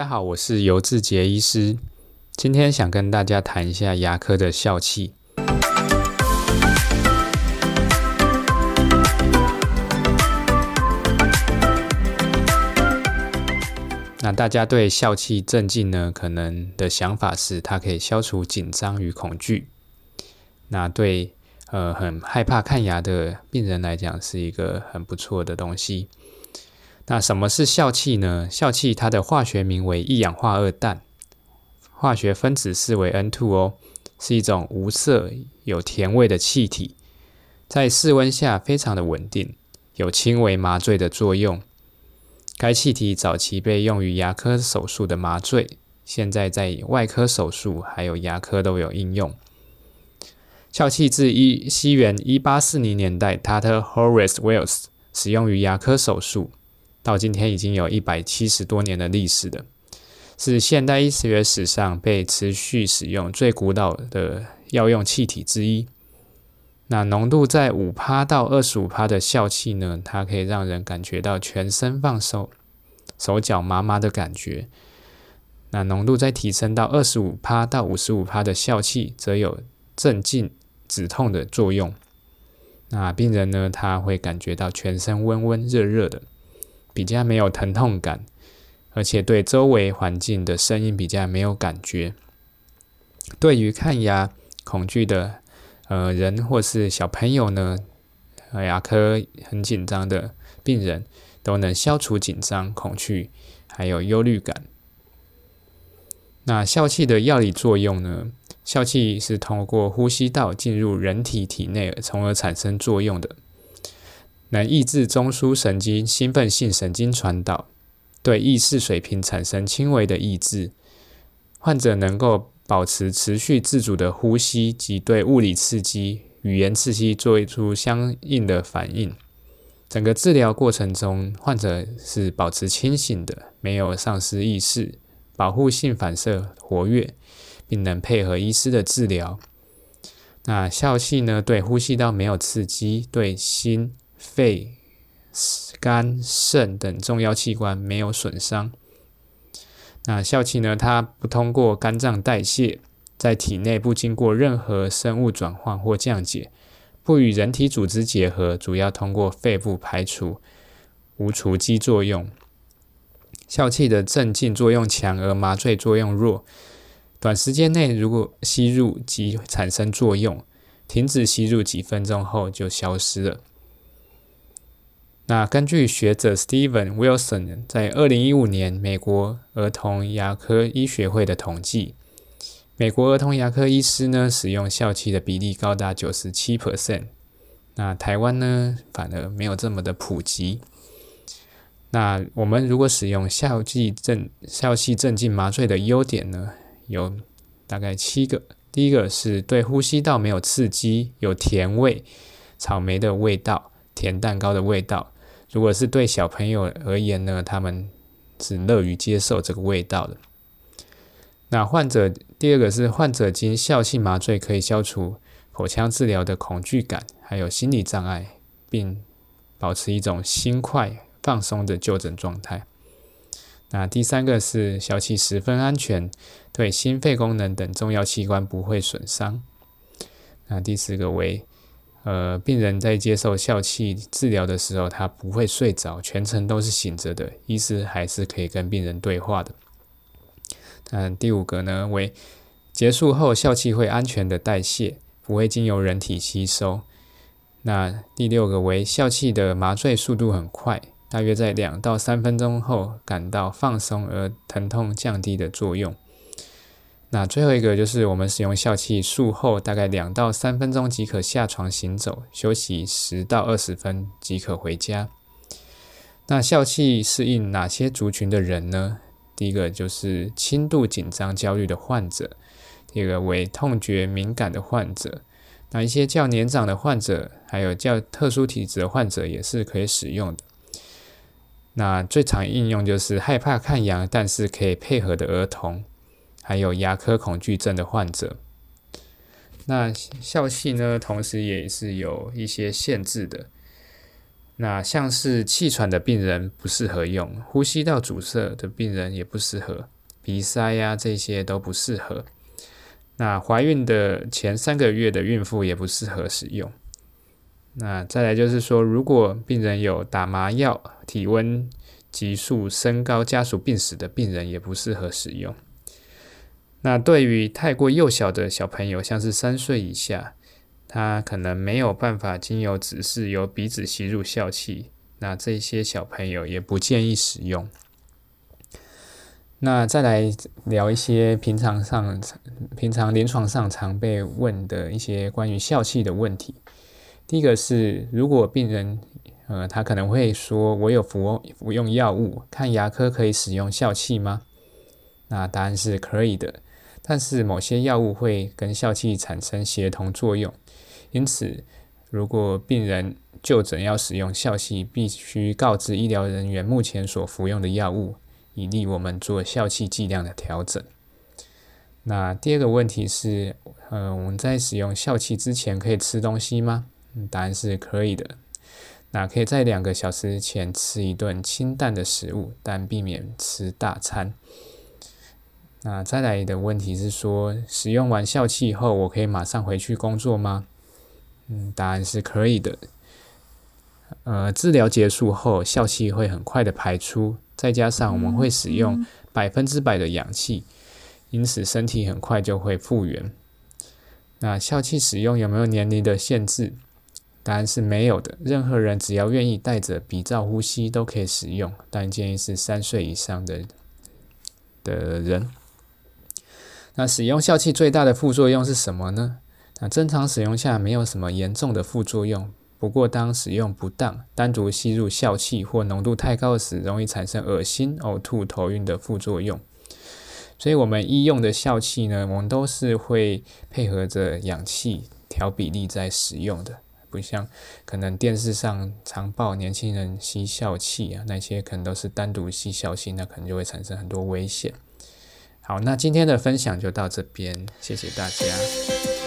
大家好，我是尤志杰医师，今天想跟大家谈一下牙科的笑气。那大家对笑气镇静呢，可能的想法是它可以消除紧张与恐惧。那对呃很害怕看牙的病人来讲，是一个很不错的东西。那什么是笑气呢？笑气它的化学名为一氧化二氮，化学分子式为 N2 哦，是一种无色、有甜味的气体，在室温下非常的稳定，有轻微麻醉的作用。该气体早期被用于牙科手术的麻醉，现在在外科手术还有牙科都有应用。笑气自一西元一八四零年代 t a t e r Horace Wells 使用于牙科手术。到今天已经有一百七十多年的历史了，是现代医学史上被持续使用最古老的药用气体之一。那浓度在五帕到二十五帕的笑气呢，它可以让人感觉到全身放松，手脚麻麻的感觉。那浓度再提升到二十五帕到五十五帕的笑气，则有镇静止痛的作用。那病人呢，他会感觉到全身温温热热的。比较没有疼痛感，而且对周围环境的声音比较没有感觉。对于看牙恐惧的呃人或是小朋友呢，牙科很紧张的病人，都能消除紧张、恐惧还有忧虑感。那笑气的药理作用呢？笑气是通过呼吸道进入人体体内，从而产生作用的。能抑制中枢神经兴奋性神经传导，对意识水平产生轻微的抑制。患者能够保持持续自主的呼吸及对物理刺激、语言刺激做出相应的反应。整个治疗过程中，患者是保持清醒的，没有丧失意识，保护性反射活跃，并能配合医师的治疗。那笑气呢？对呼吸道没有刺激，对心。肺、肝、肾等重要器官没有损伤。那笑气呢？它不通过肝脏代谢，在体内不经过任何生物转换或降解，不与人体组织结合，主要通过肺部排出，无除基作用。笑气的镇静作用强，而麻醉作用弱。短时间内如果吸入即产生作用，停止吸入几分钟后就消失了。那根据学者 Steven Wilson 在二零一五年美国儿童牙科医学会的统计，美国儿童牙科医师呢使用笑气的比例高达九十七 percent。那台湾呢反而没有这么的普及。那我们如果使用笑气镇笑气镇静麻醉的优点呢，有大概七个。第一个是对呼吸道没有刺激，有甜味，草莓的味道，甜蛋糕的味道。如果是对小朋友而言呢，他们是乐于接受这个味道的。那患者第二个是患者经笑气麻醉可以消除口腔治疗的恐惧感，还有心理障碍，并保持一种心快放松的就诊状态。那第三个是笑气十分安全，对心肺功能等重要器官不会损伤。那第四个为。呃，病人在接受笑气治疗的时候，他不会睡着，全程都是醒着的，医师还是可以跟病人对话的。嗯第五个呢，为结束后笑气会安全的代谢，不会经由人体吸收。那第六个为笑气的麻醉速度很快，大约在两到三分钟后感到放松而疼痛降低的作用。那最后一个就是我们使用笑气术后大概两到三分钟即可下床行走，休息十到二十分即可回家。那笑气适应哪些族群的人呢？第一个就是轻度紧张焦虑的患者，第二个为痛觉敏感的患者，那一些较年长的患者，还有较特殊体质的患者也是可以使用的。那最常应用就是害怕看牙，但是可以配合的儿童。还有牙科恐惧症的患者，那笑气呢，同时也是有一些限制的。那像是气喘的病人不适合用，呼吸道阻塞的病人也不适合，鼻塞呀这些都不适合。那怀孕的前三个月的孕妇也不适合使用。那再来就是说，如果病人有打麻药、体温急速升高、家属病史的病人，也不适合使用。那对于太过幼小的小朋友，像是三岁以下，他可能没有办法经由指示由鼻子吸入笑气，那这些小朋友也不建议使用。那再来聊一些平常上、平常临床上常被问的一些关于笑气的问题。第一个是，如果病人，呃，他可能会说，我有服服用药物，看牙科可以使用笑气吗？那答案是可以的，但是某些药物会跟笑气产生协同作用，因此，如果病人就诊要使用笑气，必须告知医疗人员目前所服用的药物。以利我们做笑气剂量的调整。那第二个问题是，呃，我们在使用笑气之前可以吃东西吗？答案是可以的。那可以在两个小时前吃一顿清淡的食物，但避免吃大餐。那再来的问题是说，使用完笑气后，我可以马上回去工作吗？嗯，答案是可以的。呃，治疗结束后，笑气会很快的排出。再加上我们会使用百分之百的氧气，因此身体很快就会复原。那笑气使用有没有年龄的限制？答案是没有的，任何人只要愿意带着鼻罩呼吸都可以使用，但建议是三岁以上的的人。那使用笑气最大的副作用是什么呢？那正常使用下没有什么严重的副作用。不过，当使用不当、单独吸入笑气或浓度太高时，容易产生恶心、呕吐、头晕的副作用。所以，我们医用的笑气呢，我们都是会配合着氧气调比例在使用的，不像可能电视上常报年轻人吸笑气啊，那些可能都是单独吸笑气，那可能就会产生很多危险。好，那今天的分享就到这边，谢谢大家。